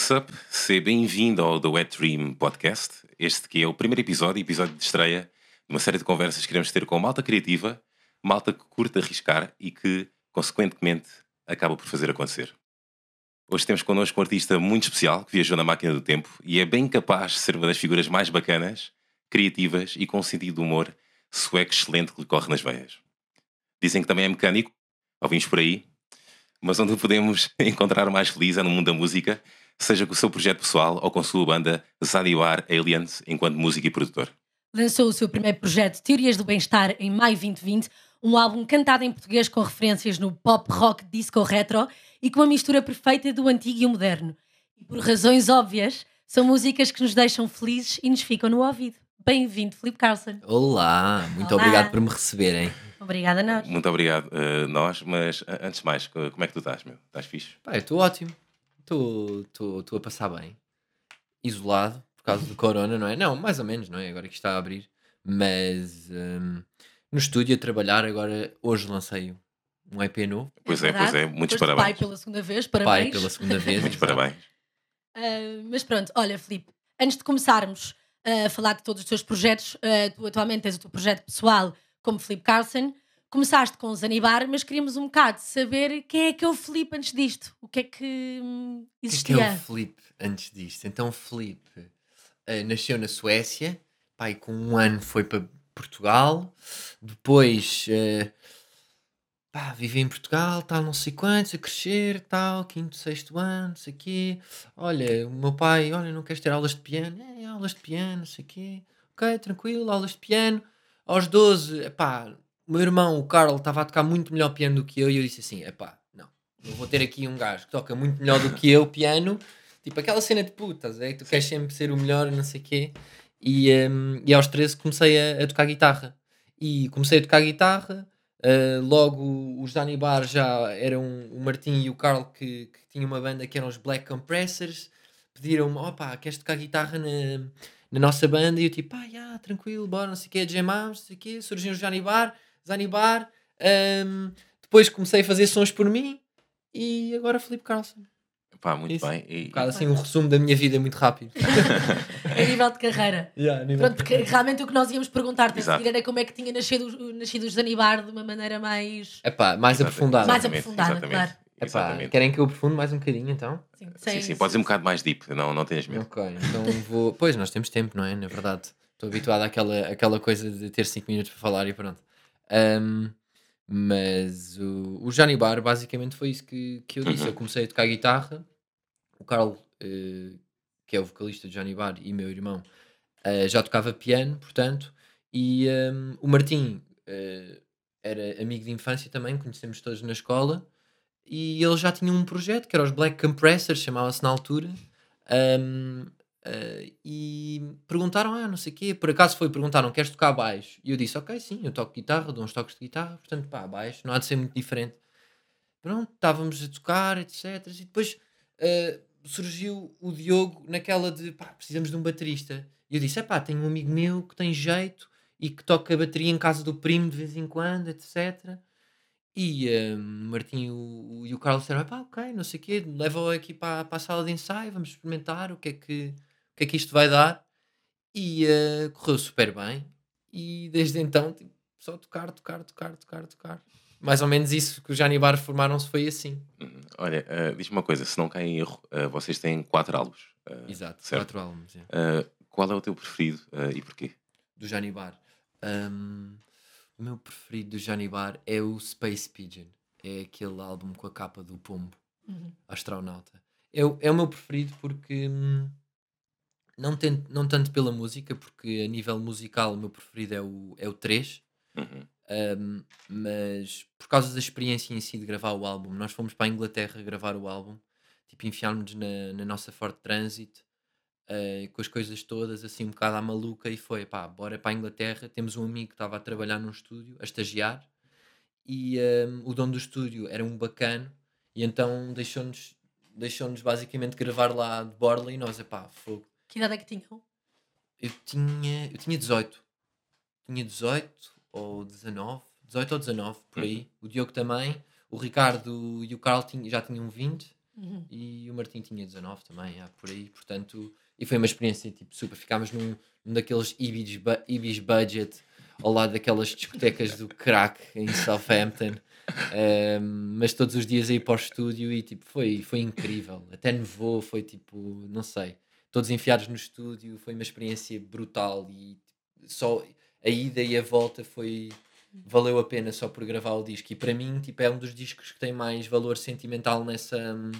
What's up? Seja bem-vindo ao The Wet Dream Podcast. Este que é o primeiro episódio, episódio de estreia de uma série de conversas que queremos ter com malta criativa, malta que curta arriscar e que, consequentemente, acaba por fazer acontecer. Hoje temos connosco um artista muito especial que viajou na máquina do tempo e é bem capaz de ser uma das figuras mais bacanas, criativas e com um sentido de humor sueco excelente que lhe corre nas veias. Dizem que também é mecânico, ouvimos por aí, mas onde o podemos encontrar mais feliz é no mundo da música, seja com o seu projeto pessoal ou com a sua banda Zadiwar Aliens, enquanto músico e produtor. Lançou o seu primeiro projeto Teorias do Bem-Estar em maio 2020, um álbum cantado em português com referências no pop, rock, disco retro e com uma mistura perfeita do antigo e o moderno. E por razões óbvias, são músicas que nos deixam felizes e nos ficam no ouvido. Bem-vindo, Filipe Carlson. Olá, muito Olá. obrigado por me receberem. Obrigada a nós. Muito obrigado, uh, nós, mas uh, antes de mais, co- como é que tu estás, meu? Estás fixe? Pá, eu estou ótimo, estou a passar bem, isolado por causa do corona, não é? Não, mais ou menos, não é? Agora que está a abrir, mas hum, no estúdio a trabalhar, agora hoje lancei um EP novo, Pois é, pois é, muitos Foste pai parabéns. pela segunda vez, pai parabéns. pela segunda vez. Muitos parabéns. Ah, mas pronto, olha, Filipe, antes de começarmos ah, a falar de todos os teus projetos, ah, tu atualmente tens o teu projeto pessoal como Filipe Carlson. Começaste com o Zanibar, mas queríamos um bocado saber quem é que é o Filipe antes disto. O que é que hum, O que é que existia? é o Felipe antes disto? Então, o Felipe eh, nasceu na Suécia, pai, com um ano foi para Portugal, depois eh, pá, vive em Portugal, tal, não sei quantos, a crescer, tal, quinto, sexto ano, não sei quê. Olha, o meu pai, olha, não queres ter aulas de piano? É, aulas de piano, não sei quê. Ok, tranquilo, aulas de piano. Aos 12, pá, o meu irmão, o Carl, estava a tocar muito melhor piano do que eu e eu disse assim, epá, não, eu vou ter aqui um gajo que toca muito melhor do que eu piano, tipo aquela cena de putas, é que tu queres sempre ser o melhor e não sei o quê. E, hum, e aos 13 comecei a, a tocar guitarra. E comecei a tocar guitarra, uh, logo os Dani Bar já eram o Martim e o Carl que, que tinham uma banda que eram os Black Compressors, pediram-me, opá, queres tocar guitarra na, na nossa banda? E eu tipo, ah, já, tranquilo, bora, não sei o quê, jamámos, não sei o quê, surgiu os Dani Bar, Zanibar, hum, depois comecei a fazer sons por mim e agora Felipe Carlson. Pá, muito Isso. bem. E, Um bocado assim um resumo da minha vida muito rápido. A nível de carreira. Yeah, nível Pronto, porque realmente o que nós íamos perguntar-te a seguir era como é que tinha nascido, o- nascido o Zanibar de uma maneira mais. Epá, mais Exatamente, aprofundado. Mais aprofundada, exatamente, claro. Epá, exatamente. querem que eu aprofunde mais um bocadinho então? Sim, Sim, sem- sim, pode ser um bocado mais deep, não, não tenhas medo. Ok, então vou. Pois, nós temos tempo, não é? Na verdade. Estou habituado àquela, àquela coisa de ter 5 minutos para falar e pronto. Ahm, mas o, o Johnny Bar basicamente foi isso que, que eu disse. Uhum. Eu comecei a tocar guitarra. O Carl, eh, que é o vocalista de Johnny Bar, e meu irmão, eh, já tocava piano, portanto. E ahm, o Martim eh, era amigo de infância também, conhecemos todos na escola. E ele já tinha um projeto que era os Black Compressors, chamava-se na altura. Ahm, ah, e perguntaram, ah, não sei o quê, por acaso foi, perguntaram, queres tocar baixo? E eu disse, ok, sim, eu toco guitarra, dou uns toques de guitarra, portanto, pá, baixo, não há de ser muito diferente. Pronto, estávamos a tocar, etc. E depois ah, surgiu o Diogo naquela de, pá, precisamos de um baterista. E eu disse, é pá, tenho um amigo meu que tem jeito e que toca bateria em casa do primo de vez em quando, etc. E o Martim e o, e o Carlos disseram, pá, ok, não sei o quê, leva-o aqui para, a sala de ensaio, vamos experimentar o que é que, que é que isto vai dar. E ah, correu super bem. E desde então, tipo, só tocar, tocar, tocar, tocar, tocar. Mais ou menos isso que os Janibar formaram-se foi assim. Uhum. Olha, uh, diz-me uma coisa, se não cai em erro, uh, vocês têm quatro álbuns. uh, Exato, certo. quatro álbuns. é. Uh, qual é o teu preferido uh, e porquê? Do Janibar. Ahm, o meu preferido do Janibar é o Space Pigeon. É aquele álbum com a capa do pombo. Uhum. astronauta. É, o- é o meu preferido porque hum, não, não tanto pela música, porque a nível musical o meu preferido é o, é o 3, Uhum. hum, mas por causa da experiência em si de gravar o álbum, nós fomos para a Inglaterra gravar o álbum, tipo, enfiámos-nos na, na nossa Ford Transit eh, com as coisas todas assim um bocado à maluca e foi, pá, bora para a Inglaterra. Temos um amigo que estava a trabalhar num estúdio, a estagiar, e hum, o dono do estúdio era um bacano e então deixou-nos deixou-nos basicamente gravar lá de borla e nós, epá, fogo. Que idade é que tinham? Eu tinha, eu tinha 18. Tinha 18 ou 19. 18 ou 19, por aí. O Diogo também. O Ricardo e o Carl tinha- já tinham 20. Uhum. e o Martim tinha 19 também, ah, por aí, portanto, e foi uma experiência tipo super. Ficámos num, num daqueles Ibis, bu- Ibis budget ao lado daquelas discotecas do crack em Southampton, Ahm, mas todos os dias aí para o estúdio e tipo, foi, foi incrível. Até nevou, foi tipo, não sei, todos enfiados no estúdio, foi uma experiência brutal e tipo, só a ida e a volta foi valeu a pena só por gravar o disco. E para mim tipo, é um dos discos que tem mais valor sentimental nessa, hum,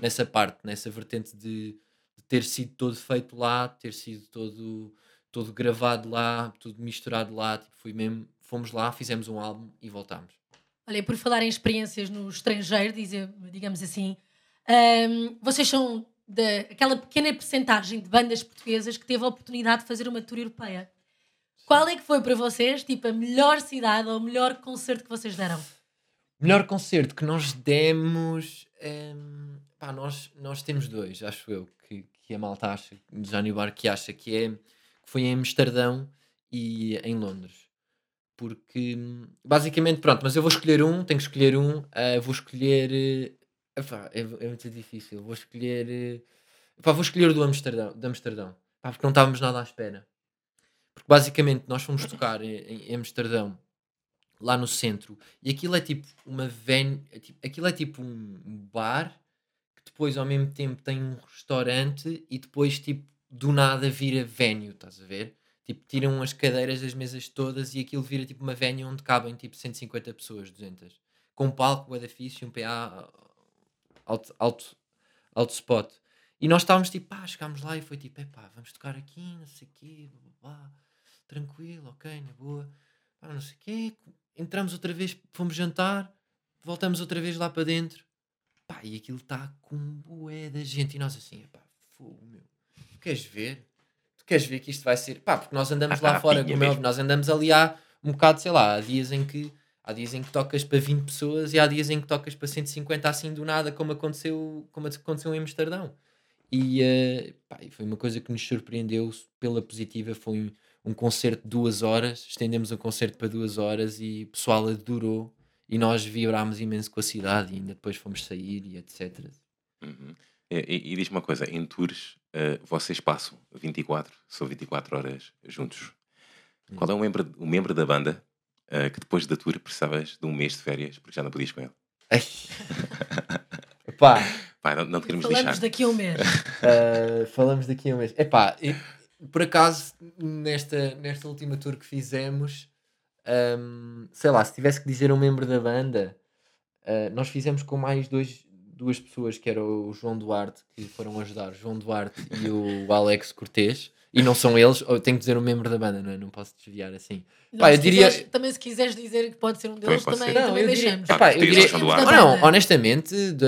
nessa parte, nessa vertente de, de ter sido todo feito lá, ter sido todo, todo gravado lá, tudo misturado lá, tipo, foi mesmo, fomos lá, fizemos um álbum e voltámos. Olha, por falar em experiências no estrangeiro, dizer, digamos assim, hum, vocês são daquela pequena percentagem de bandas portuguesas que teve a oportunidade de fazer uma tour europeia. Qual é que foi para vocês, tipo, a melhor cidade ou o melhor concerto que vocês deram? Melhor concerto que nós demos. hum, pá, nós, nós temos dois, acho eu, que, que a malta acha, de Johnny Bar que acha que é que foi em Amsterdão e em Londres. Porque hum, basicamente, pronto, mas eu vou escolher um, tenho que escolher um, ah, vou escolher. Epá, é, é muito difícil, vou escolher. eh, epá, vou escolher o do Amsterdão, de Amsterdão pá, porque não estávamos nada à espera. Porque basicamente nós fomos tocar em, em Amsterdão lá no centro e aquilo é tipo uma venue, é tipo- aquilo é tipo um bar que depois ao mesmo tempo tem um restaurante e depois tipo do nada vira venue, estás a ver? Tipo, tiram as cadeiras das mesas todas e aquilo vira tipo uma venue onde cabem tipo 150 pessoas, 200. Com um palco, bué da fixe e um PA alto, alto, alto spot. E nós estávamos tipo, pá, chegámos lá e foi tipo, epá, vamos tocar aqui, não sei o quê, blá, blá, blá, tranquilo, ok, na boa, pá, não sei o quê. Entramos outra vez, fomos jantar, voltamos outra vez lá para dentro, pá, e aquilo está com bué da gente. E nós assim, epá, fogo, meu, tu queres ver? Tu queres ver que isto vai ser, pá, porque nós andamos lá Ah, fora, pinha como é mesmo. óbvio, nós andamos ali há um bocado, sei lá, há dias em que Há dias em que tocas para 20 pessoas e há dias em que tocas para 150 assim do nada, como aconteceu, como aconteceu em Amsterdão. E eh, pá, foi uma coisa que nos surpreendeu pela positiva. Foi um, um concerto de duas horas, estendemos o concerto para duas horas e o pessoal adorou. E nós vibrámos imenso com a cidade e ainda depois fomos sair e etc. Uhum. E, e- e diz-me uma coisa: em tours, eh, vocês passam 24, são 24 horas juntos. Qual é o membro, o membro da banda eh, que depois da tour precisavas de um mês de férias porque já não podias com ele? Ai. Epá, Pá, não, não te queremos Falamos deixar. daqui a um mês. Uh, falamos daqui a um mês. Epá, e, por acaso, nesta, nesta última tour que fizemos, um, sei lá, se tivesse que dizer um membro da banda, uh, nós fizemos com mais dois, duas pessoas, que era o João Duarte, que foram ajudar, o João Duarte e o Alex Cortês. E não são eles, eu tenho que dizer um membro da banda, não é? Não posso desviar assim. Não, Pá, eu diria- quiseres- também se quiseres dizer que pode ser um deles, pode também, ser. também eu diria, deixamos. Pá, epá, eu diria, não, honestamente, da,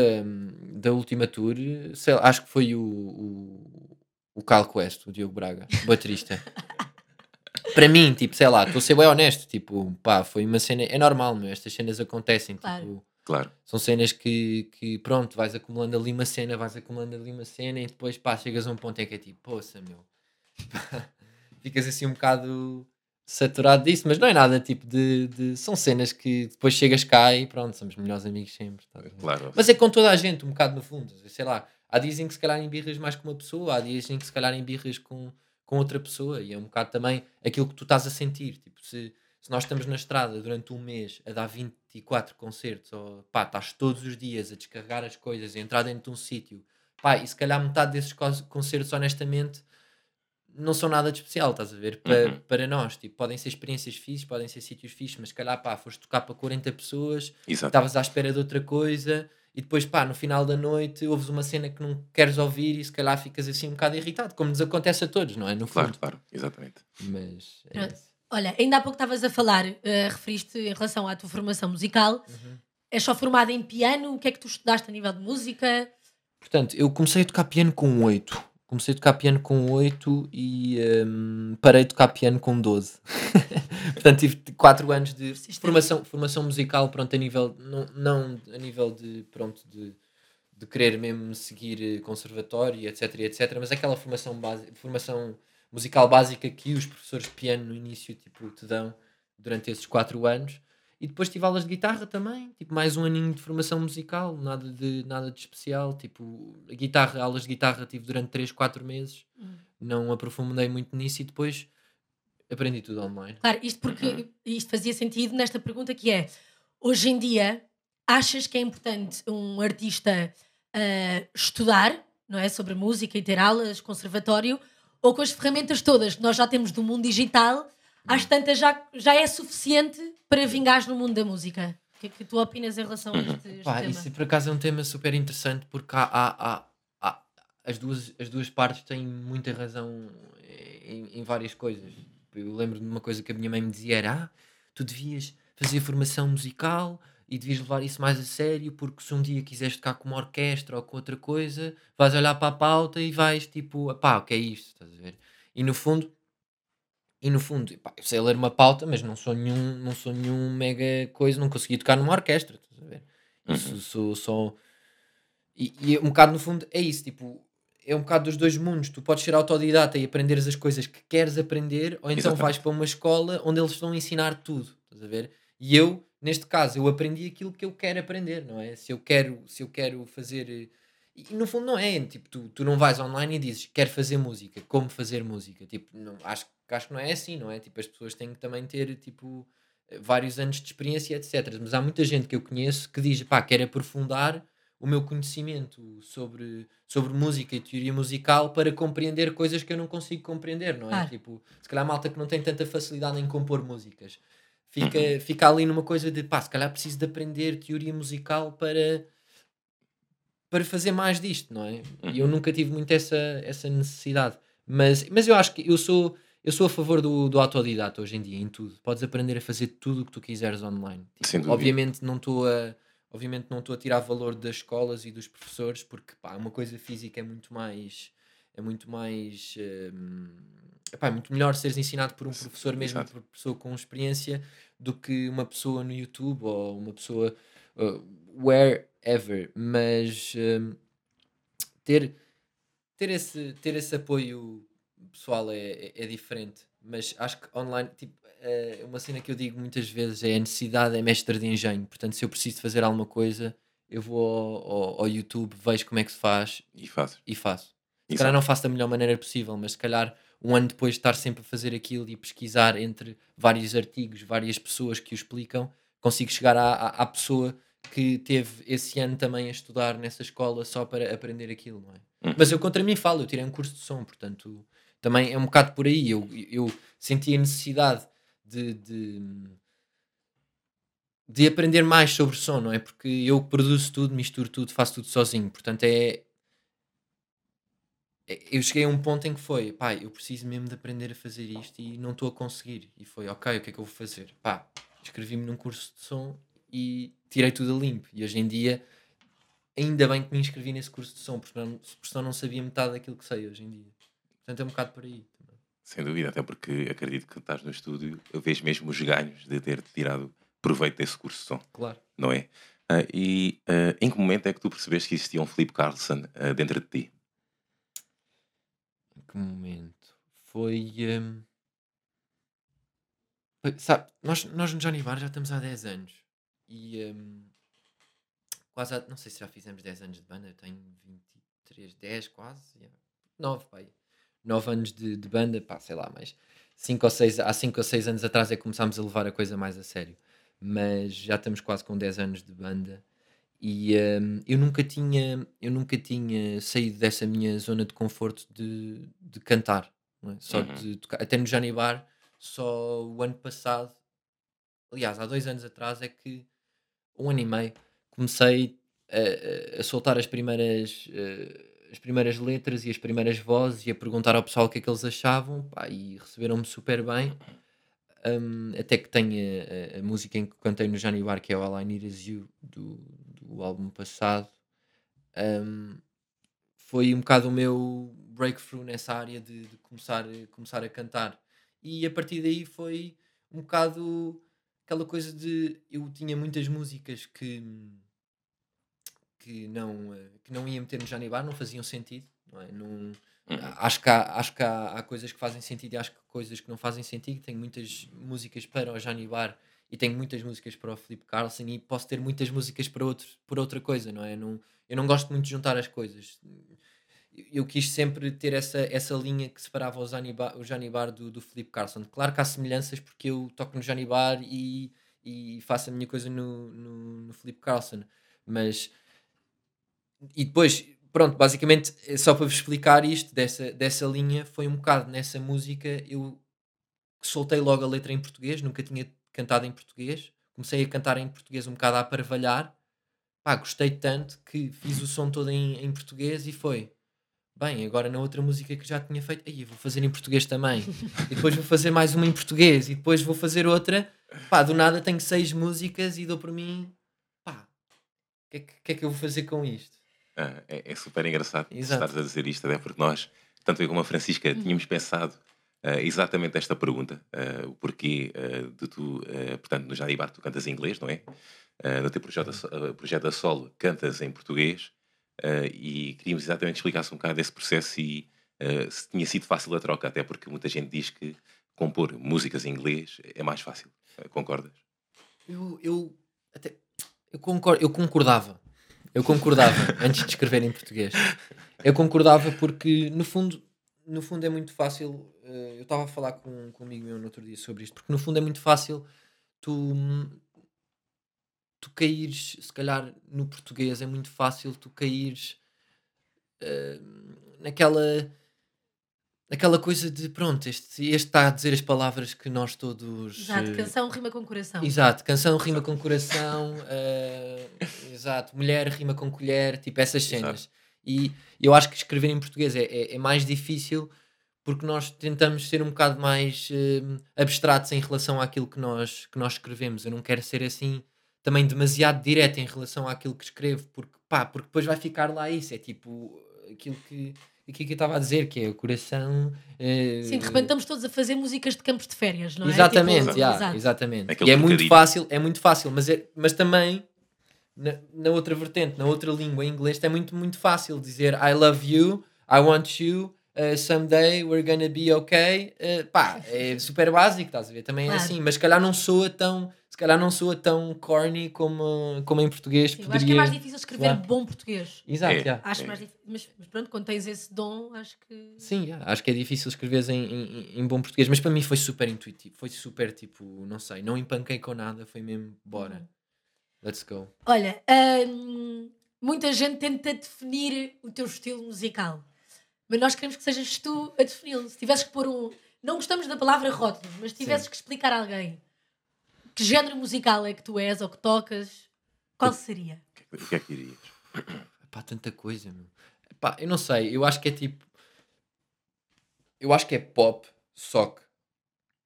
da última tour, sei lá, acho que foi o, o, o Cal Quest, o Diogo Braga, o baterista. Para mim, tipo, sei lá, estou a ser bem honesto, tipo, pá, foi uma cena, é normal, meu, estas cenas acontecem, Claro. tipo, Claro. são cenas que, que, pronto, vais acumulando ali uma cena, vais acumulando ali uma cena e depois, pá, chegas a um ponto em que é tipo, poça, meu, ficas assim um bocado saturado disso, mas não é nada tipo de, de- São cenas que depois chegas cá e pronto, somos melhores amigos sempre. ver? Claro. Mas é com toda a gente, um bocado no fundo. Sei lá, há dias em que se calhar embirras mais com uma pessoa, há dias em que se calhar embirras com, com outra pessoa, e é um bocado também aquilo que tu estás a sentir. Tipo, se, se nós estamos na estrada durante um mês a dar 24 concertos, ou pá, estás todos os dias a descarregar as coisas e entrar dentro de um sítio, pá, e se calhar metade desses concertos, honestamente, não são nada de especial, estás a ver? Para, Uhum. para nós, tipo, podem ser experiências fixes, podem ser sítios fixes, mas se calhar, pá, foste tocar para 40 pessoas, estavas à espera de outra coisa e depois, pá, no final da noite ouves uma cena que não queres ouvir e se calhar ficas assim um bocado irritado, como nos acontece a todos, não é? No Claro, fundo. claro. Exatamente. Mas é. Olha, ainda há pouco estavas a falar, eh, referiste em relação à tua formação musical. Uhum. És só formada em piano? O que é que tu estudaste a nível de música? Portanto, eu comecei a tocar piano com 8. Comecei a tocar piano com 8 e hum, parei de tocar piano com 12. Portanto, tive 4 anos de formação, formação musical, pronto, a nível, não, não a nível de, pronto, de, de querer mesmo seguir eh, conservatório, etc, etc, mas aquela formação, base, formação musical básica que os professores de piano no início, tipo, te dão durante esses 4 anos. E depois tive aulas de guitarra também, tipo mais um aninho de formação musical, nada de, nada de especial. Tipo, a guitarra, aulas de guitarra tive durante 3, 4 meses, Hum. não aprofundei muito nisso e depois aprendi tudo online. Claro, isto porque isto fazia sentido nesta pergunta que é hoje em dia achas que é importante um artista ah, estudar não é, sobre música e ter aulas, conservatório, ou com as ferramentas todas que nós já temos do mundo digital, às tantas já, já é suficiente para vingares no mundo da música? O que é que tu opinas em relação a este, este Pá, tema? isso por acaso é um tema super interessante porque há, há- há- há- as, duas, as duas partes têm muita razão em, em várias coisas. Eu lembro de uma coisa que a minha mãe me dizia era ah, tu devias fazer formação musical e devias levar isso mais a sério porque se um dia quiseres tocar com uma orquestra ou com outra coisa vais olhar para a pauta e vais tipo, pá, o que é isto? Estás a ver? E no fundo e no fundo, pá, eu sei ler uma pauta, mas não sou nenhum, não sou nenhum mega coisa, não consegui tocar numa orquestra, estás a ver? Isso sou só. E, e um bocado no fundo é isso, tipo, é um bocado dos dois mundos. Tu podes ser autodidata e aprenderes as coisas que queres aprender, ou então Exatamente. vais para uma escola onde eles vão ensinar tudo, estás a ver? E eu, neste caso, eu aprendi aquilo que eu quero aprender, não é? Se eu quero, se eu quero fazer. eh, E no fundo não é, tipo, tu, tu não vais online e dizes quero fazer música, como fazer música. Tipo, não, acho, acho que não é assim, não é? Tipo, as pessoas têm que também ter, tipo, eh, vários anos de experiência, etc. Mas há muita gente que eu conheço que diz, pá, quero aprofundar o meu conhecimento sobre, sobre música e teoria musical para compreender coisas que eu não consigo compreender, não é? Claro. Tipo, se calhar malta que não tem tanta facilidade em compor músicas. Fica, fica ali numa coisa de, pá, se calhar preciso de aprender teoria musical para para fazer mais disto, não é? E eu nunca tive muito essa, essa necessidade. Mas, mas eu acho que eu sou, eu sou a favor do, do autodidata hoje em dia, em tudo. Podes aprender a fazer tudo o que tu quiseres online. Tipo, Sem dúvida. obviamente não estou a obviamente não estou a tirar valor das escolas e dos professores porque pá, uma coisa física é muito mais é muito mais hum, epá, é muito melhor seres ensinado por um professor mesmo Exato. por pessoa com experiência do que uma pessoa no YouTube ou uma pessoa uh, wherever mas hum, ter ter esse ter esse apoio pessoal é, é, é diferente mas acho que online tipo é uma cena que eu digo muitas vezes é a necessidade é mestre de engenho portanto se eu preciso de fazer alguma coisa eu vou ao, ao- ao YouTube vejo como é que se faz E fazes. e faço se Exato. calhar não faço da melhor maneira possível mas se calhar um ano depois de estar sempre a fazer aquilo e pesquisar entre vários artigos várias pessoas que o explicam consigo chegar à, à, à pessoa que teve esse ano também a estudar nessa escola só para aprender aquilo, não é? Hum. Mas eu contra mim falo, eu tirei um curso de som, portanto também é um bocado por aí. Eu, eu senti a necessidade de, de, de aprender mais sobre som, não é? Porque eu produzo tudo, misturo tudo, faço tudo sozinho, portanto é. é- Eu cheguei a um ponto em que foi, pá, eu preciso mesmo de aprender a fazer isto e não estou a conseguir. E foi, ok, o que é que eu vou fazer? Pá, inscrevi-me num curso de som e tirei tudo a limpo. E hoje em dia, ainda bem que me inscrevi nesse curso de som, porque, não, senão não sabia metade daquilo que sei hoje em dia. Portanto, é um bocado por aí. também. Sem dúvida, até porque acredito que estás no estúdio, vejo mesmo os ganhos de ter tirado proveito desse curso de som, Claro. não é? Ah, e ah, em que momento é que tu percebeste que existia um Felipe Carlson ah, dentro de ti? Em que momento? Foi. hum, foi- sabe, nós, nós no Johnny Bar já estamos há 10 anos. E. hum, quase há, Não sei se já fizemos 10 anos de banda, eu tenho 23, 10 quase. 9, pai. 9 anos de, de banda, pá, sei lá, mas 5 ou 6, há 5 ou 6 anos atrás é que começámos a levar a coisa mais a sério. Mas já estamos quase com 10 anos de banda. E hum, eu nunca tinha eu nunca tinha saído dessa minha zona de conforto de, de cantar é? só Uhum. de tocar até no Johnny Bar só o ano passado aliás há dois anos atrás é que um ano e meio comecei a, a- soltar as primeiras eh, as primeiras letras e as primeiras vozes e a perguntar ao pessoal o que é que eles achavam pá, e receberam-me super bem Um, até que tenho a, a- música em que cantei no Bar, que é o All I Need Is You, do, do álbum passado, um, foi um bocado o meu breakthrough nessa área de, de começar, começar a cantar. E a partir daí foi um bocado aquela coisa de eu tinha muitas músicas que que não, eh, que não ia meter no Johnny Bar, não faziam sentido, não é? Não, Uhum. Acho que, há, acho que há, há coisas que fazem sentido e acho que coisas que não fazem sentido. Tenho muitas músicas para o Janibar e tenho muitas músicas para o Felipe Carlson e posso ter muitas músicas para, outro, para outra coisa, não é? Não, eu não gosto muito de juntar as coisas. Eu quis sempre ter essa, essa linha que separava o Janibar, o Janibar do, do Felipe Carlson. Claro que há semelhanças porque eu toco no Janibar e, e faço a minha coisa no, no, no Felipe Carlson, mas e depois pronto, basicamente, é só para vos explicar isto, dessa, dessa linha, foi um bocado nessa música, eu soltei logo a letra em português, nunca tinha cantado em português, comecei a cantar em português um bocado a parvalhar, pá, gostei tanto que fiz o som todo em, em português e foi. Bem, agora na outra música que já tinha feito, aí vou fazer em português também. e depois vou fazer mais uma em português. E depois vou fazer outra. Pá, do nada tenho seis músicas e dou por mim. Pá, o que, é que, que é que eu vou fazer com isto? Ah, é, é super engraçado Exato. estares a dizer isto, até porque nós, tanto eu como a Francisca, tínhamos pensado ah, exatamente esta pergunta: ah, o porquê ah, de tu, portanto, no Jadibar tu cantas em inglês, não é? No teu projeto, so- ah, projeto a solo cantas em português e queríamos exatamente que explicasse um bocado desse processo e se tinha sido fácil a troca, até porque muita gente diz que compor músicas em inglês é mais fácil. Concordas? Eu, eu até eu, concor- eu concordava. Eu concordava antes de escrever em português. Eu concordava porque no fundo, no fundo é muito fácil. eh, eu estava a falar com, com um amigo meu no outro dia sobre isto, porque no fundo é muito fácil tu, tu caíres, se calhar no português é muito fácil tu caíres eh, naquela naquela coisa de pronto, este, este está a dizer as palavras que nós todos Exato, eh, canção rima com coração. Exato, canção rima com coração, eh, exato, mulher rima com colher, tipo essas cenas. E eu acho que escrever em português é, é, é mais difícil porque nós tentamos ser um bocado mais eh, abstratos em relação àquilo que nós, que nós escrevemos. Eu não quero ser assim também demasiado direto em relação àquilo que escrevo, porque pá, porque depois vai ficar lá isso. É tipo aquilo que, aquilo que eu estava a dizer, que é o coração. eh, Sim, de repente estamos todos a fazer músicas de campos de férias, não é? Exatamente, Tipo, yeah, exato. exatamente. Aquele e é muito fácil, é muito fácil, mas, é, mas também na, na outra vertente, na outra língua, em inglês, é muito, muito fácil dizer I love you, I want you, uh, someday we're gonna be okay. Uh, pá, é super básico, estás a ver? Também é Claro. assim, mas se calhar não soa tão, se calhar não soa tão corny como, como em português Sim, eu poderia. acho que é mais difícil escrever Claro. bom português. Exato, É. yeah. Acho É. mais difícil. Mas, mas pronto, quando tens esse dom, acho que. Sim, yeah, acho que é difícil escrever em, em, em bom português, mas para mim foi super intuitivo, foi super tipo, não sei, não empanquei com nada, foi mesmo, bora, Uhum. let's go. Olha, hum, muita gente tenta definir o teu estilo musical, mas nós queremos que sejas tu a defini-lo. Se tivesses que pôr um. Não gostamos da palavra rótulo, mas se tivesses Sim. que explicar a alguém que género musical é que tu és ou que tocas, qual seria? O que é que dirias? Pá, tanta coisa, meu. Pá, eu não sei, eu acho que é tipo. Eu acho que é pop, só que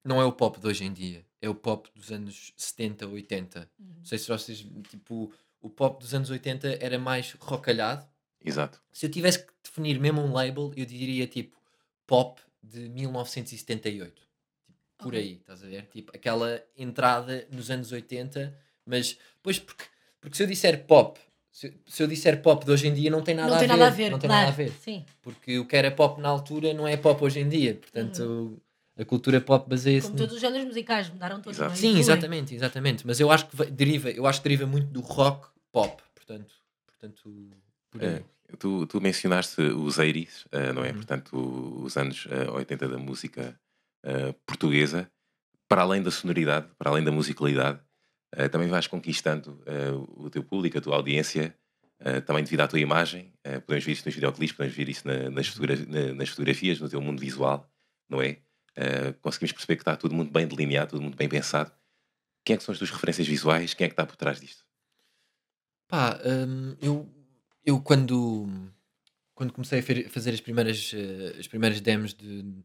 não é o pop de hoje em dia. É o pop dos anos 70, 80. Não sei se vocês. Tipo, o pop dos anos 80 era mais rocalhado. Exato. Se eu tivesse que definir mesmo um label, eu diria tipo pop de 1978. Por aí, estás a ver? Tipo, aquela entrada nos anos 80, mas depois porque, porque se eu disser pop, se, se eu disser pop de hoje em dia não tem nada, não a, tem ver, nada a ver, não tem claro. nada a ver. Sim, Porque o que era pop na altura não é pop hoje em dia. Portanto, a cultura pop baseia-se como no- todos os géneros musicais mudaram todos. Exato. é? Sim, exatamente, exatamente. Mas eu acho que deriva, eu acho que deriva muito do rock pop. Portanto, portanto por aí. É, tu, tu mencionaste os 80s, eh, não é? Uhum. Portanto, os anos eh, 80 da música eh, portuguesa. Para além da sonoridade, para além da musicalidade, eh, também vais conquistando eh, o teu público, a tua audiência, também devido à tua imagem. Podemos ver isso nos videoclipes, podemos ver isso na- nas, fotogra- na- nas fotografias, no teu mundo visual, não é? Conseguimos perceber que está tudo muito bem delineado, tudo muito bem pensado. Quem é que são as tuas referências visuais? Quem é que está por trás disto? Pá, hum, eu, eu quando, quando comecei a fazer as primeiras, as primeiras demos de, de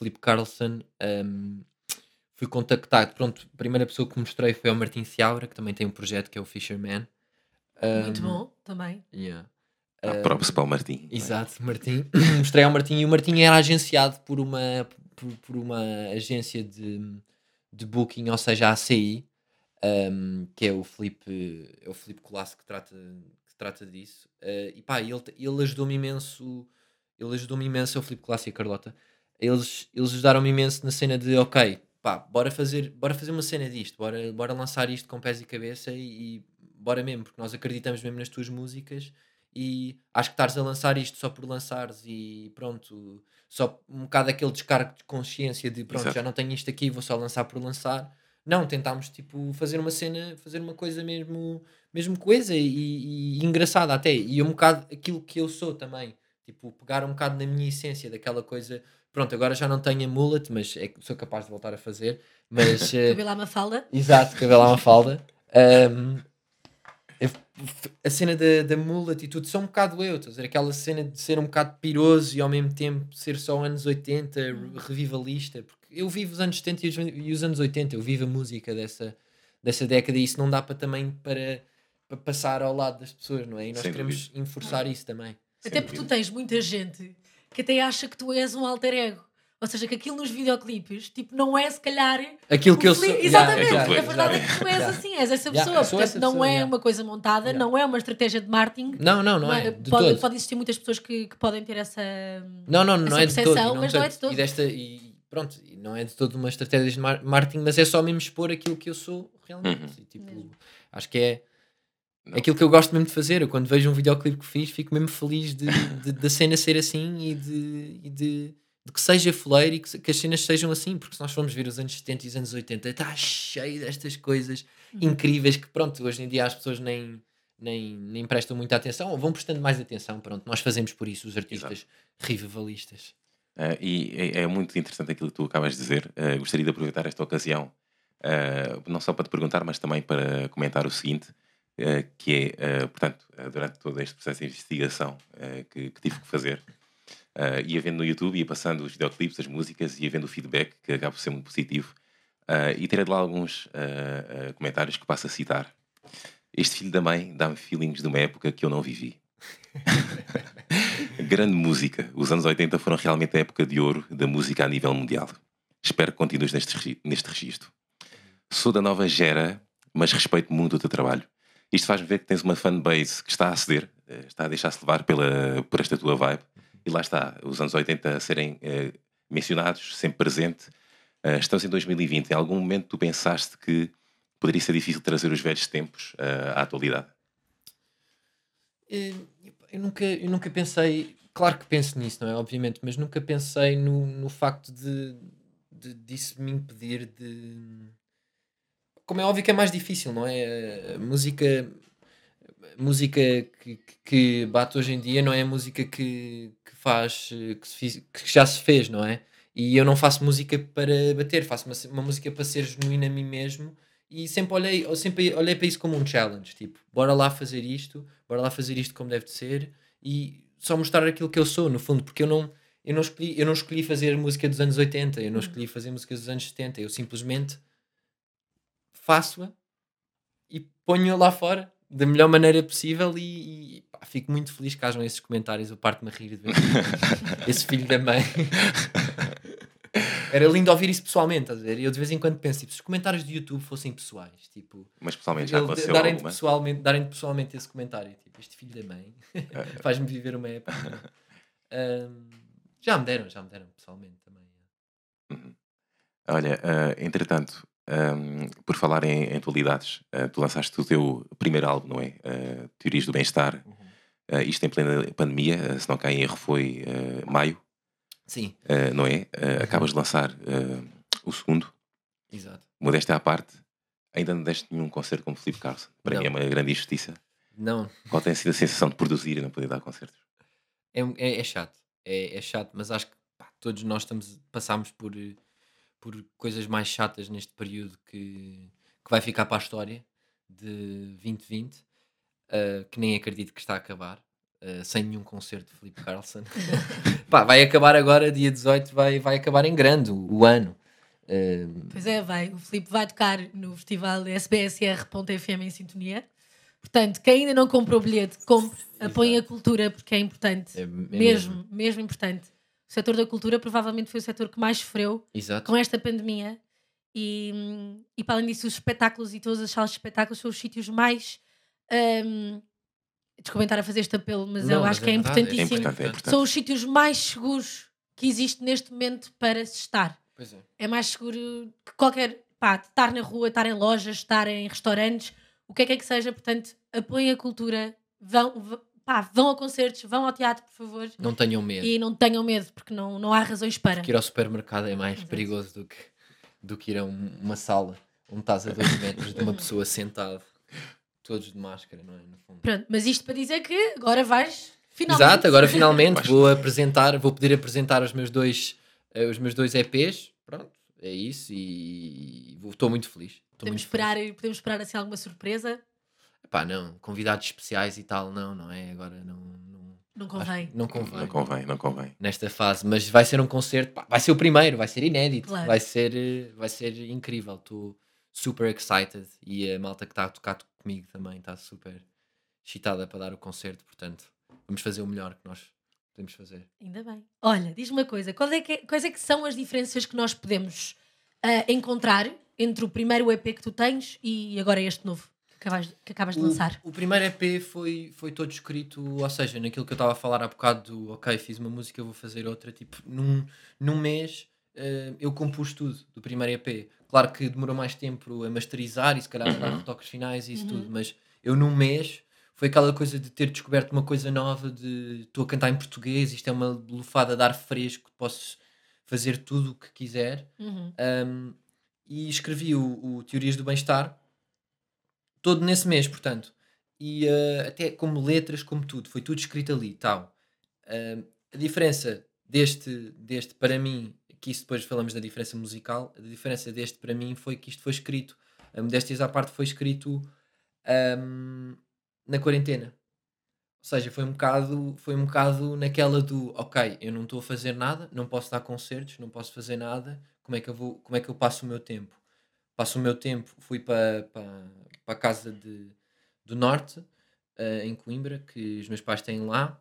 Felipe Carlson, hum, fui contactado. Pronto, a primeira pessoa que mostrei foi ao Martin Seabra, que também tem um projeto que é o Fisherman. Muito Hum, bom também. yeah. Ah, Hum, Props para o Martim. é? Exato, Martim. Mostrei ao Martim e o Martim era agenciado por uma, por, por uma agência de, de booking, ou seja, a ACI, um, que é o Felipe, é o Felipe Colasso que trata, que trata disso. Uh, e pá, ele, ele ajudou-me imenso. ele ajudou-me imenso, é o Filipe Clássico e a Carlota. Eles, eles ajudaram-me imenso na cena de, ok, pá, bora fazer, bora fazer uma cena disto, bora, bora lançar isto com pés e cabeça e, e bora mesmo, porque nós acreditamos mesmo nas tuas músicas e acho que estares a lançar isto só por lançares e pronto, só um bocado aquele descargo de consciência de pronto, Exato. já não tenho isto aqui, vou só lançar por lançar. Não, tentámos tipo fazer uma cena, fazer uma coisa mesmo, mesmo coisa e, e engraçada até. E um bocado aquilo que eu sou também. Tipo, pegar um bocado na minha essência daquela coisa. Pronto, agora já não tenho a mullet, mas é que sou capaz de voltar a fazer. Mas eh, Cabelo à mafalda. Exato, cabelo à uma falda. Um, a cena da, da mullet e tudo, são um bocado eu, estás a dizer? Aquela cena de ser um bocado piroso e ao mesmo tempo ser só anos 80, re- revivalista. Porque eu vivo os anos 70 e os, e os anos 80, eu vivo a música dessa, dessa década e isso não dá para também para, para passar ao lado das pessoas, não é? E nós Sem queremos enforçar isso também. Até porque tu dúvida. tens muita gente que até acha que tu és um alter ego. Ou seja, que aquilo nos videoclipes, tipo, não é se calhar. Aquilo que eu sou. Yeah, Exatamente, yeah, a verdade yeah. é que tu és Yeah. assim, és essa pessoa. Portanto, essa não pessoa, é yeah. uma coisa montada, Yeah. não é uma estratégia de marketing. Não, não, não é-. De pode, todo. pode existir muitas pessoas que, que podem ter essa. Não, não, não essa é de todo. percepção, e mas não é de todo. E, desta, e pronto, e não é de todo uma estratégia de mar- marketing, mas é só mesmo expor aquilo que eu sou realmente. Uhum. E, tipo, Mesmo. acho que é Não. aquilo que eu gosto mesmo de fazer. Eu, quando vejo um videoclipe que fiz, fico mesmo feliz de, de- da cena ser assim e de, e de, de que seja fleiro e que, que as cenas sejam assim, porque se nós formos ver os anos 70 e os anos 80, está cheio destas coisas Uhum. incríveis que, pronto, hoje em dia as pessoas nem. Nem, nem prestam muita atenção ou vão prestando mais atenção. Pronto, nós fazemos por isso, os artistas revivalistas. Ah, e é, é muito interessante aquilo que tu acabas de dizer. Ah, gostaria de aproveitar esta ocasião, ah, não só para te perguntar, mas também para comentar o seguinte, que é, ah, portanto, ah, durante todo este processo de investigação que, que tive que fazer, ia vendo no YouTube, ia passando os videoclipes, as músicas, ia vendo o feedback, que acaba por ser muito positivo, e tirei de lá alguns comentários que passo a citar. Este filho da mãe dá-me feelings de uma época que eu não vivi. Grande música. Os anos 80 foram realmente a época de ouro da música a nível mundial. Espero que continues neste, neste registro. Sou da nova gera, mas respeito muito o teu trabalho. Isto faz-me ver que tens uma fanbase que está a ceder, eh, está a deixar-se levar pela, por esta tua vibe. E lá está, os anos 80 a serem eh, mencionados, sempre presente. Eh, estamos em 2020. Em algum momento tu pensaste que poderia ser difícil trazer os velhos tempos eh, à atualidade? Eu nunca, eu nunca pensei, claro que penso nisso, não é? Obviamente, mas nunca pensei no, no facto de, de disso me impedir de. Como é óbvio que é mais difícil, não é? A música, a música que, que- bate hoje em dia não é a música que, que faz, eh, que, se que já se fez, não é? E eu não faço música para bater, faço uma, uma música para ser genuína a mim mesmo e sempre olhei, sempre olhei para isso como um challenge, tipo, bora lá fazer isto, bora lá fazer isto como deve de ser e só mostrar aquilo que eu sou, no fundo, porque eu não, eu não, escolhi, eu não escolhi fazer música dos anos 80, eu não escolhi fazer música dos anos 70, eu simplesmente faço-a e ponho-a lá fora da melhor maneira possível e, e, pá, fico muito feliz que hajam esses comentários, eu parto-me a rir de ver esse filho da mãe. Era lindo ouvir isso pessoalmente, estás a ver? Eu de vez em quando penso, tipo, se os comentários do YouTube fossem pessoais, tipo, Mas pessoalmente já aconteceu darem-te alguma? pessoalmente, darem pessoalmente esse comentário, tipo, este filho da mãe faz-me viver uma época. Ahm, já me deram, já me deram pessoalmente também. Uhum. Olha, ah, entretanto, ahm, por falar em, em atualidades, ah, tu lançaste o teu primeiro álbum, não é? Ah, Teorias do Bem-Estar. Ah, isto em plena pandemia, se não cá em erro foi maio, Sim, não é? Ah, acabas de lançar o segundo, exato. modéstia à parte. Ainda não deste nenhum concerto como Felipe Carlson. Para mim é Não. uma grande injustiça. Não, Qual tem sido a sensação de produzir e não poder dar concertos? é, um- é, é chato, é, é chato, mas acho que pá, todos nós estamos, passámos por, eh, por coisas mais chatas neste período que, que vai ficar para a história de 2020, eh, que nem acredito que está a acabar, eh, sem nenhum concerto de Felipe Carlson. Pá, vai acabar agora, dia 18, vai, vai acabar em grande o, o ano. Eh, Pois é, vai. O Filipe vai tocar no festival sbsr.fm em sintonia. Portanto, quem ainda não comprou o bilhete, compre, apoie a cultura, porque é importante. é, é mesmo, mesmo, importante. O setor da cultura provavelmente foi o setor que mais sofreu Exato. com esta pandemia. E, e para além disso, os espetáculos e todas as salas de espetáculos são os sítios mais desculpem estar a fazer este apelo, mas Não, eu mas acho que é, verdade, importantíssimo. É importante, é importante. São os sítios mais seguros que existe neste momento para se estar. Pois é. É mais seguro que qualquer. Pá, estar na rua, estar em lojas, estar em restaurantes, o que é que é que seja. Portanto, apoiem a cultura, vão, pá, vão a concertos, vão ao teatro, por favor. Não tenham medo. E não tenham medo, porque não, não há razões para. Porque ir ao supermercado é mais Exato. perigoso do que, do que ir a um- uma sala onde estás a dois metros de uma pessoa sentada, todos de máscara, não é? No fundo. Pronto, mas isto para dizer que agora vais. Finalmente. Exato, agora finalmente vou apresentar, vou poder apresentar os meus dois, eh, os meus dois EPs. Pronto, é isso e estou muito feliz. Estou Podemos muito esperar, feliz. podemos esperar assim alguma surpresa. Pá, não, convidados especiais e tal, não, não é? Agora não, não, Não acho convém. que não convém. Não convém, não convém. nesta fase, mas vai ser um concerto, pá, vai ser o primeiro, vai ser inédito, Claro. vai ser, eh, vai ser incrível. Estou super excited e a malta que está a tocar comigo também está super excitada para dar o concerto, portanto, vamos fazer o melhor que nós podemos fazer. Ainda bem. Olha, diz-me uma coisa: quais é, que, quais é que são as diferenças que nós podemos ah, encontrar entre o primeiro EP que tu tens e agora este novo acabas, que acabas de lançar? O, o primeiro EP foi, foi todo escrito, ou seja, naquilo que eu estava a falar há bocado do ok, fiz uma música, vou fazer outra, tipo, num, num mês eh, eu compus tudo do primeiro EP. Claro que demorou mais tempo a masterizar e se calhar a dar retoques finais e isso Uhum. tudo, mas eu num mês foi aquela coisa de ter descoberto uma coisa nova, de estou a cantar em português, isto é uma lufada de ar fresco, posso fazer tudo o que quiser. Uhum. Um, e escrevi o, o Teorias do Bem-Estar todo nesse mês, portanto. E uh, até como letras, como tudo, foi tudo escrito ali, tal. Um, a diferença deste, deste para mim, que isso depois falamos da diferença musical, a diferença deste para mim foi que isto foi escrito, a modéstias à parte, foi escrito um, na quarentena. Ou seja, foi um bocado, foi um bocado naquela do, ok, eu não estou a fazer nada, não posso dar concertos, não posso fazer nada, como é que eu vou, como é que eu passo o meu tempo? Passo o meu tempo, fui para, para, para a casa de, do Norte, eh, em Coimbra, que os meus pais têm lá,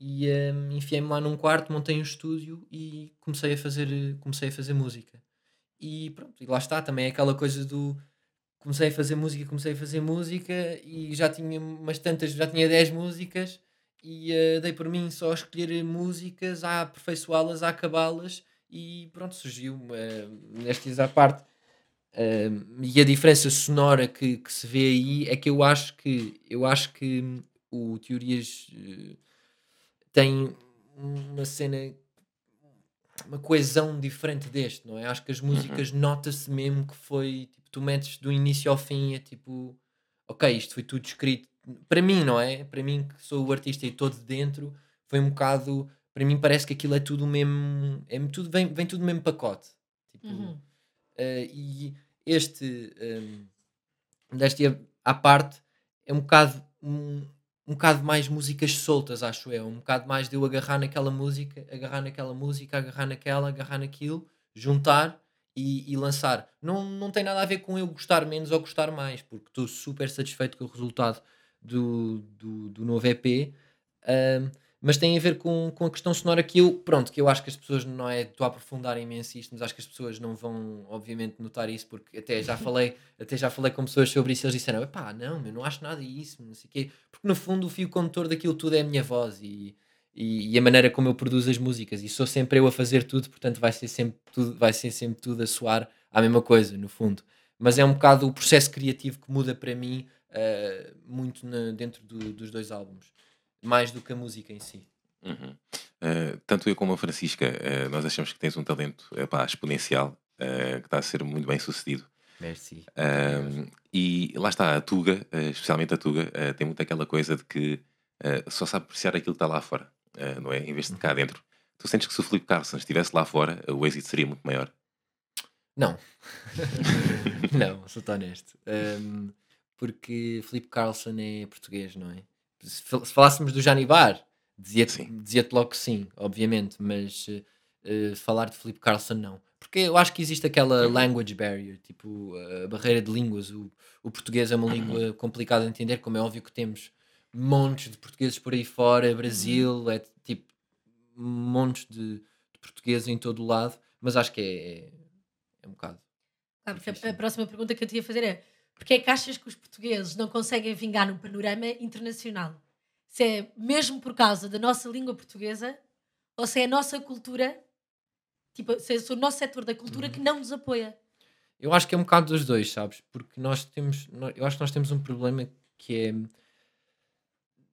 e eh, enfiei-me lá num quarto, montei um estúdio e comecei a fazer, comecei a fazer música. E pronto, e lá está, também é aquela coisa do comecei a fazer música, comecei a fazer música e já tinha umas tantas, já tinha 10 músicas e eh, dei por mim só a escolher músicas, a aperfeiçoá-las, a acabá-las e pronto, surgiu uh, nestes à parte. Um, e a diferença sonora que, que se vê aí é que eu acho que eu acho que o Teorias eh, tem uma cena uma coesão diferente deste, não é? Acho que as músicas nota-se mesmo que foi tipo, tu metes do início ao fim, é tipo, ok, isto foi tudo escrito para mim, não é? Para mim, que sou o artista e todo dentro, foi um bocado. Para mim, parece que aquilo é tudo o mesmo. É tudo, vem, vem tudo mesmo pacote. Tipo, Uhum. eh, e este, um, deste à- parte, é um bocado. Um, um bocado mais músicas soltas, acho eu. Um bocado mais de eu agarrar naquela música, agarrar naquela música, agarrar naquela, agarrar naquilo, juntar e, e lançar. Não, não tem nada a ver com eu gostar menos ou gostar mais, porque estou super satisfeito com o resultado do, do, do novo EP. Ahm, mas tem a ver com, com a questão sonora que eu, pronto, que eu acho que as pessoas não é, estou a aprofundar imenso isto, mas acho que as pessoas não vão, obviamente, notar isso, porque até já falei, até já falei com pessoas sobre isso e eles disseram, pá, não, eu não acho nada disso, não sei o quê, porque no fundo o fio condutor daquilo tudo é a minha voz e, e, e a maneira como eu produzo as músicas, e sou sempre eu a fazer tudo, portanto vai ser sempre tudo, vai ser sempre tudo a soar à mesma coisa, no fundo. Mas é um bocado o processo criativo que muda para mim ah, muito na- dentro do- dos dois álbuns, mais do que a música em si. Uhum. Uh, tanto eu como a Francisca, uh, nós achamos que tens um talento epá, exponencial uh, que está a ser muito bem sucedido. Merci. E lá está, a Tuga, especialmente a Tuga, tem muito aquela coisa de que só sabe apreciar aquilo que está lá fora, não é? Em vez de cá dentro. Tu sentes que se o Filipe Carlson estivesse lá fora, o êxito seria muito maior. Não. não, sou-te honesto. Um, porque Filipe Carlson é português, não é? Se, fal- se falássemos do Janibar, dizia-te dizia logo que sim, obviamente, mas eh, falar de Filipe Carlson não. Porque eu acho que existe aquela language barrier, tipo a barreira de línguas. O, o português é uma língua complicada de entender, como é óbvio que temos montes de portugueses por aí fora, Brasil, é tipo montes de, de portugueses em todo o lado, mas acho que é, é, é um bocado. Ah, a- próxima pergunta que eu te ia fazer é: porque é que achas que os portugueses não conseguem vingar no panorama internacional? se é mesmo por causa da nossa língua portuguesa ou se é a nossa cultura, tipo, se é o nosso setor da cultura que não nos apoia. Eu acho que é um bocado dos dois, sabes? Porque nós temos, eu acho que nós temos um problema que é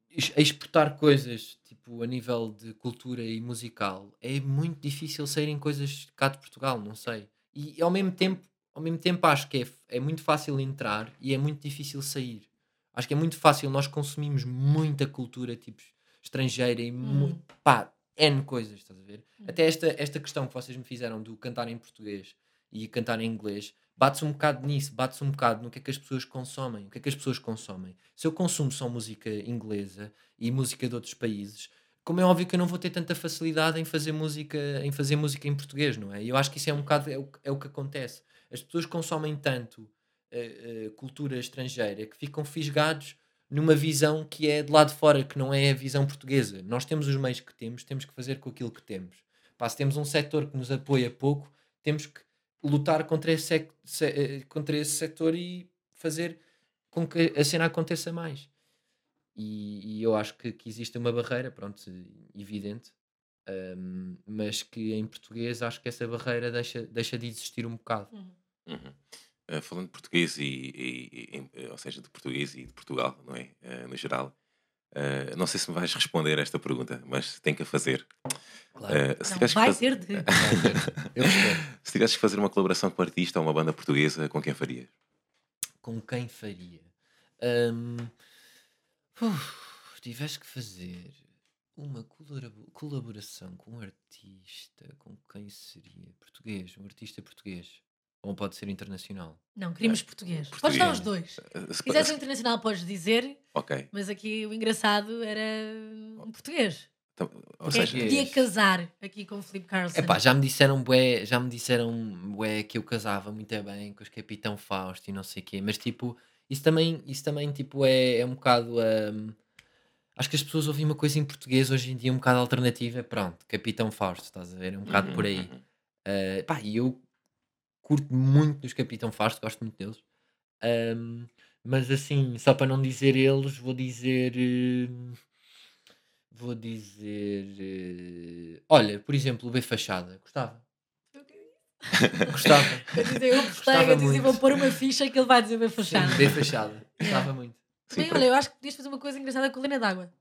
ex- exportar coisas, tipo, a nível de cultura e musical. É muito difícil saírem coisas cá de Portugal, não sei. E ao mesmo tempo, ao mesmo tempo acho que é, é muito fácil entrar e é muito difícil sair. Acho que é muito fácil, nós consumimos muita cultura, tipo, estrangeira e mu- pá, N coisas, estás a ver? Até esta, esta questão que vocês me fizeram do cantar em português e cantar em inglês, bate-se um bocado nisso, bate-se um bocado no que é que as pessoas consomem. O que é que as pessoas consomem? Se eu consumo só música inglesa e música de outros países, como é óbvio que eu não vou ter tanta facilidade em fazer música em fazer música em português, não é? Eu acho que isso é um bocado é o, é o que acontece. As pessoas consomem tanto eh, eh, cultura estrangeira que ficam fisgados numa visão que é de lá de fora, que não é a visão portuguesa. Nós temos os meios que temos, temos que fazer com aquilo que temos. Pá, se temos um setor que nos apoia pouco, temos que lutar contra esse, se- eh, contra esse setor e fazer com que a cena aconteça mais. E, e eu acho que, que existe uma barreira, pronto, evidente, hum, mas que em português acho que essa barreira deixa, deixa de existir um bocado. Uhum. Uh, falando de português e, e- e- eh, ou seja, de português e de Portugal, não é? Uh, no geral. Uh, não sei se me vais responder a esta pergunta, mas tem que a fazer. Claro. Uh, se, Não, vai faz- ter de. Eu se tivesses que fazer uma colaboração com um artista ou uma banda portuguesa, com quem farias? Com quem faria? Hum, uf, tivesse que fazer uma colaboração com um artista, com quem seria? Português, um artista português. Ou pode ser internacional? Não, queremos português. português. Podes dar os dois. Uh, se- Se quiseres um internacional, podes dizer, Ok. mas aqui o engraçado era um português. Então, ou é seja, podia casar aqui com o Filipe Carlson? Epá, já me disseram bué, já me disseram bué que eu casava muito bem com os Capitão Fausto e não sei o quê, mas tipo, isso também, isso também tipo, é, é um bocado. hum, acho que as pessoas ouvem uma coisa em português hoje em dia um bocado alternativa, pronto, Capitão Fausto, estás a ver? É um bocado Uhum, por aí. uhum. Uh, pá, e eu curto muito dos Capitão Fausto, gosto muito deles. Um, mas assim, só para não dizer eles, vou dizer. hum, vou dizer. eh, olha, por exemplo, o B Fachada. Gostava. Gostava. Eu dizia, eu Gostava eu dizia, muito. vou pôr uma ficha que ele vai dizer bem Sim, fachada. B Fachada. Gostava muito. Sim, por- olha, eu acho que podias fazer uma coisa engraçada com a Lena d'Água.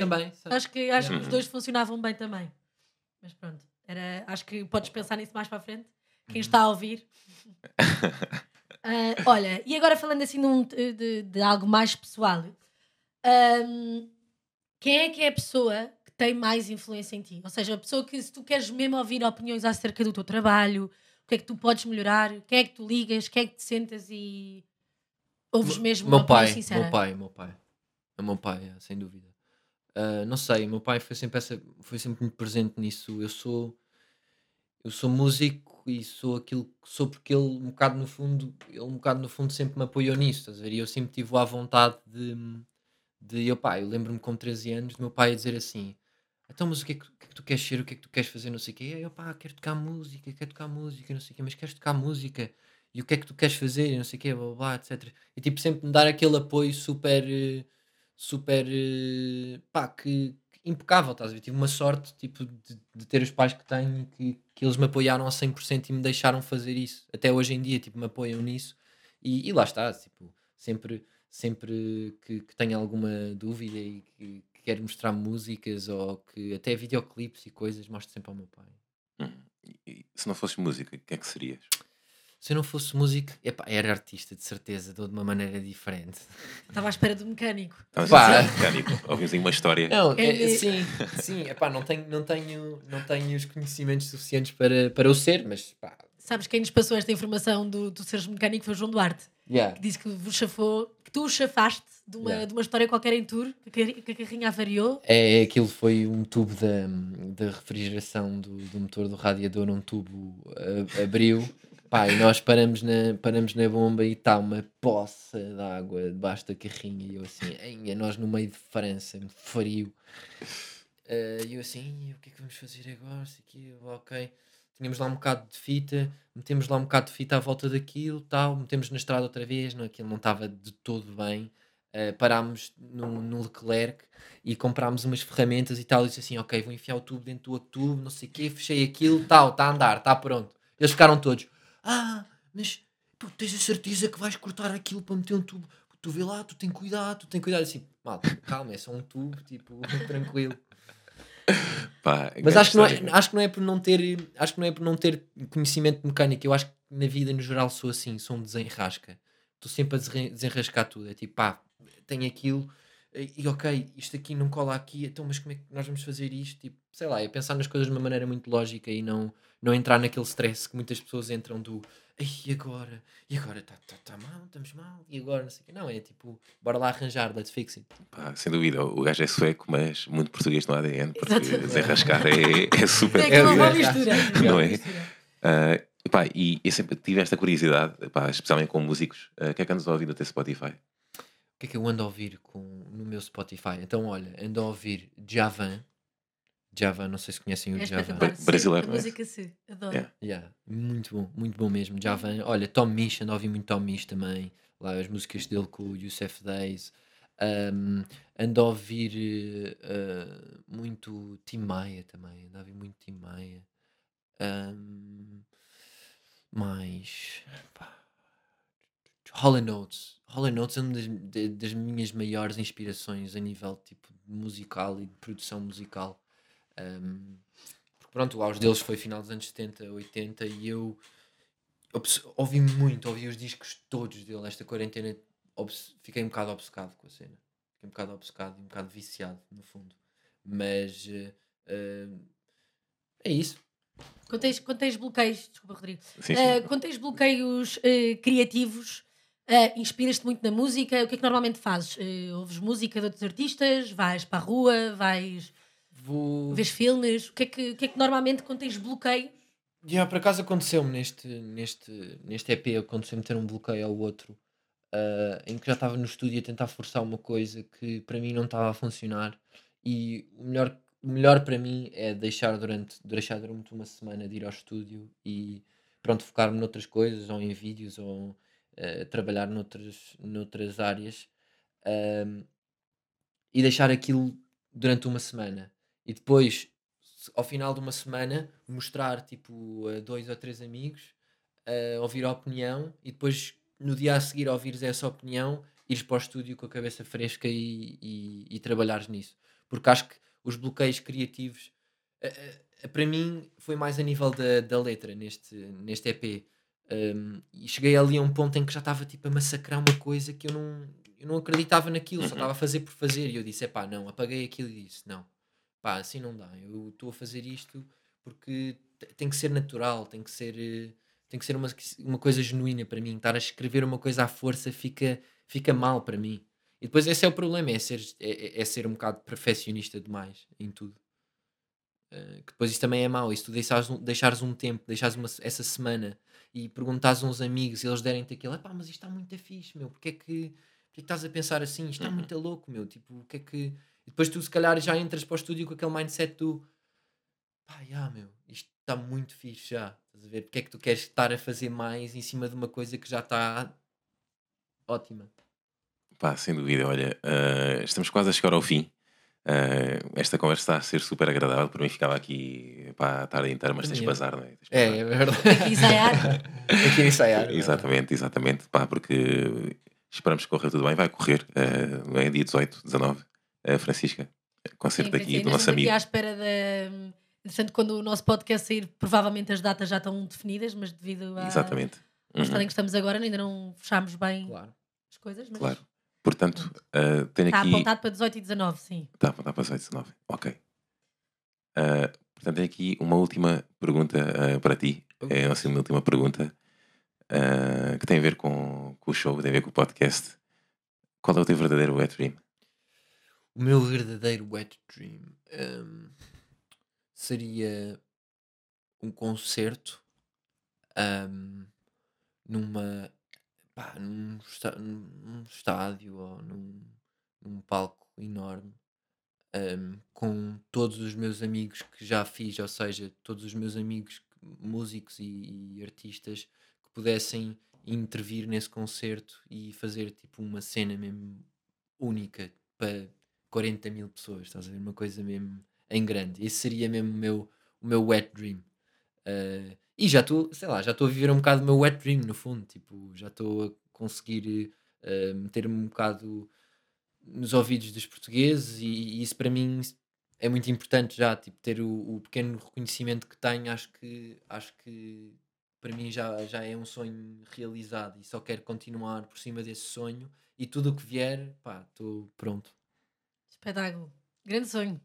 Também. Acho que, acho que Yeah. os dois funcionavam bem também. Mas pronto, era, acho que podes pensar nisso mais para a frente. Quem Uhum. está a ouvir. Ah, olha, e agora falando assim de, um- de- de algo mais pessoal, ahm, quem é que é a pessoa que tem mais influência em ti? Ou seja, a pessoa que, se tu queres mesmo ouvir opiniões acerca do teu trabalho, o que é que tu podes melhorar, quem é que tu ligas, quem é que te sentas e ouves mesmo uma meu opinião pai, sincera? meu pai, meu pai. O meu pai, é, sem dúvida. Ah, não sei, o meu pai foi sempre, essa, foi sempre muito presente nisso. Eu sou eu sou músico e sou aquilo que sou porque ele um bocado no fundo, ele um bocado no fundo sempre me apoiou nisso, estás a ver? E eu sempre tive a vontade de, de eu pá, eu lembro-me com 13 anos do meu pai a dizer assim: então, mas o que, é que, o que é que tu queres ser? O que é que tu queres fazer? Não sei o quê. Eu, pá, quero tocar música, quero tocar música, não sei o quê, mas queres tocar música? E o que é que tu queres fazer? E não sei o quê, blá, blá, blá, etc. E tipo, sempre me dar aquele apoio super, eh, super, eh, pá, que, que impecável, estás a ver? Tive uma sorte, tipo, de, de ter os pais que tenho que, que eles me apoiaram a 100% e me deixaram fazer isso. Até hoje em dia, tipo, me apoiam nisso. E, e lá está, tipo, sempre, sempre que, que tenho alguma dúvida e que, que quero mostrar músicas ou que até videoclipes e coisas, mostro sempre ao meu pai. Hum. E- se não fosses música, o que é que serias? Se eu não fosse músico, epá, era artista, de certeza, de uma maneira diferente. Estava à espera do mecânico. Estavas Pá. a dizer mecânico. Ouvimos aí uma história. Não, É é- sim, sim, epá, não tenho, não tenho, não tenho os conhecimentos suficientes para, para o ser, mas pá, Sabes quem nos passou esta informação do, do seres mecânico foi o João Duarte, yeah. que disse que vos chafou, que tu o chafaste de uma, Yeah. de uma história qualquer em tour, que a, carrinha avariou. É, aquilo foi um tubo da, da refrigeração do, do motor do radiador, um tubo a- abriu, pá, e nós paramos na, paramos na bomba e está uma poça de água debaixo da carrinha e eu assim, "Einha, nós no meio de França, muito frio. Eh, E eu assim, "Einha, o que é que vamos fazer agora? Isso aqui, ok. Tínhamos lá um bocado de fita, metemos lá um bocado de fita à volta daquilo, tal, metemos na estrada outra vez, não, aquilo não estava de todo bem. Uh, parámos no, Leclerc e comprámos umas ferramentas e tal. E disse assim: Ok, vou enfiar o tubo dentro do outro tubo, não sei o quê, fechei aquilo, tal, está a andar, está pronto. Eles ficaram todos: Ah, mas tu tens a certeza que vais cortar aquilo para meter um tubo? Tu vê lá, tu tem cuidado, tu tem cuidado. Assim, mal, calma, é só um tubo, tipo, tranquilo. Pá, Mas acho que, não é, acho que não é por não ter acho que não é por não ter conhecimento mecânico. Eu acho que na vida no geral sou assim, sou um desenrasca. Estou sempre a desenra- desenrascar tudo. É tipo, pá, tenho aquilo e e, ok, isto aqui não cola aqui, então mas como é que nós vamos fazer isto? Tipo, sei lá, é pensar nas coisas de uma maneira muito lógica e não, não entrar naquele stress que muitas pessoas entram do "Ei, e agora? E agora está tá, tá mal, estamos mal, e agora não sei o quê. Não, é tipo, bora lá arranjar, let's fix it. Pá, sem dúvida, o gajo é sueco, mas muito português no ADN, porque desenrascar é, é super É boa verdade. mistura. Não é? Ah, pá, e eu sempre tive esta curiosidade, pá, especialmente com músicos, ah, o que é que andas a ouvir no teu Spotify? O que é que eu ando a ouvir com, no meu Spotify? Então, olha, ando a ouvir Javan. Javan, não sei se conhecem o É Javan. brasileiro, Sim, não a é? música sim, adoro. Yeah. Yeah, muito bom, muito bom mesmo. Javan, olha, Tom Misch, ando a ouvir muito Tom Misch também. Lá as músicas dele com o Youssef Days. Um, ando a ouvir eh, muito Tim Maia também. Ando a ouvir muito Tim Maia. Um, mais. pá, Hollow Notes. Hollow Notes é uma das, de- das minhas maiores inspirações a nível tipo musical e de produção musical. Um, porque pronto, o auge deles foi final dos anos 70, 80 e eu obs- ouvi muito, ouvi os discos todos dele. Esta quarentena fiquei um bocado obcecado com a cena. Fiquei um bocado obcecado e um bocado viciado, no fundo. Mas eh, eh, é isso. Quando tens, quando tens bloqueios, desculpa, Rodrigo, Sim, sim. Eh, quando tens bloqueios eh, criativos, eh, inspiras-te muito na música, o que é que normalmente fazes? Eh, ouves música de outros artistas? Vais para a rua? Vais Vou. vês filmes? O que é que, o que, é que normalmente quando tens bloqueio? Yeah, por acaso aconteceu-me neste, neste, neste EP, aconteceu-me ter um bloqueio ao outro, ah, em que já estava no estúdio a tentar forçar uma coisa que para mim não estava a funcionar. E o melhor, o melhor para mim é deixar durante, deixar durante uma semana de ir ao estúdio e pronto, focar-me noutras coisas, ou em vídeos, ou trabalhar noutras, noutras áreas. Ahm, e deixar aquilo durante uma semana. E depois, ao final de uma semana, mostrar tipo a dois ou três amigos, a ouvir a opinião e depois no dia a seguir ouvires essa opinião, ires para o estúdio com a cabeça fresca e, e, e trabalhares nisso. Porque acho que os bloqueios criativos, eh, eh, para mim, foi mais a nível da, da letra neste, neste EP. Um, e cheguei ali a um ponto em que já estava tipo a massacrar uma coisa que eu não, eu não acreditava naquilo, só Uhum. estava a fazer por fazer. E eu disse: é pá, não, apaguei aquilo e disse: não, pá, assim não dá. Eu estou a fazer isto porque te- tem que ser natural, tem que ser, eh, tem que ser uma, uma coisa genuína para mim. Estar a escrever uma coisa à força fica, fica mal para mim. E depois esse é o problema: é ser, é, é- é ser um bocado perfeccionista demais em tudo. Eh, que depois isso também é mau. E se tu deixares um, deixares um tempo, deixares uma, essa semana e perguntares a uns amigos e eles derem-te aquilo, pá, mas isto está muito fixe, meu, porque é que, porque é que estás a pensar assim? Isto está Uhum. muito louco, meu, tipo, o que é que. E depois tu, se calhar, já entras para o estúdio com aquele mindset do pá, já, meu, isto está muito fixe já. Estás a ver? Porque é que tu queres estar a fazer mais em cima de uma coisa que já está ótima? Pá, sem dúvida, olha, ah, estamos quase a chegar ao fim. Ah, esta conversa está a ser super agradável. Por mim, ficava aqui pá, a tarde inteira, mas tens de bazar, não é? Tens É, é verdade. Ensaiar? Aqui ensaiar. é? Exatamente, exatamente. Pá, porque esperamos que corra tudo bem. Vai correr, ah, é dia 18, 19. Ah, Francisca, concerto Sim, aqui do nosso mesmo aqui amigo. à espera da. Entretanto, quando o nosso podcast sair, provavelmente as datas já estão definidas, mas devido à, Exatamente. ao Uhum, estado em que estamos agora, ainda não fechámos bem Claro. as coisas, mas claro. Portanto, ah, tenho está aqui. apontado para 18 e 19, sim. Está apontado para 18, 19. Ok. Ah, portanto, tenho aqui uma última pergunta ah, para ti. É a nossa última pergunta ah, que tem a ver com, com o show, tem a ver com o podcast. Qual é o teu verdadeiro wet dream? O meu verdadeiro wet dream hum, seria um concerto hum, numa pá, num, num estádio ou num, num palco enorme hum, com todos os meus amigos que já fiz, ou seja, todos os meus amigos músicos e, e artistas que pudessem intervir nesse concerto e fazer tipo uma cena mesmo única para 40 mil pessoas, estás a ver? Uma coisa mesmo em grande. Esse seria mesmo o meu, o meu wet dream. Uh, e já estou, sei lá, já estou a viver um bocado o meu wet dream, no fundo. Tipo, já estou a conseguir uh, meter-me um bocado nos ouvidos dos portugueses e, e, isso para mim é muito importante já, tipo, ter o, o, pequeno reconhecimento que tenho, acho que, acho que para mim já, já é um sonho realizado e só quero continuar por cima desse sonho e tudo o que vier, pá, estou pronto. Espetáculo. Grande sonho.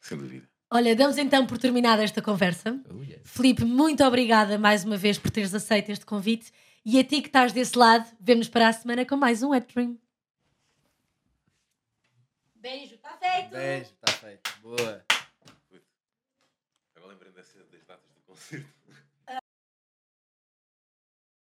Sem dúvida. Olha, damos então por terminada esta conversa. Oh, yes. Filipe, muito obrigada mais uma vez por teres aceito este convite. E a ti que estás desse lado, vemos para a semana com mais um Wet Dream. Beijo, está feito! Beijo, está feito. Boa. Agora lembrei das datas do concerto.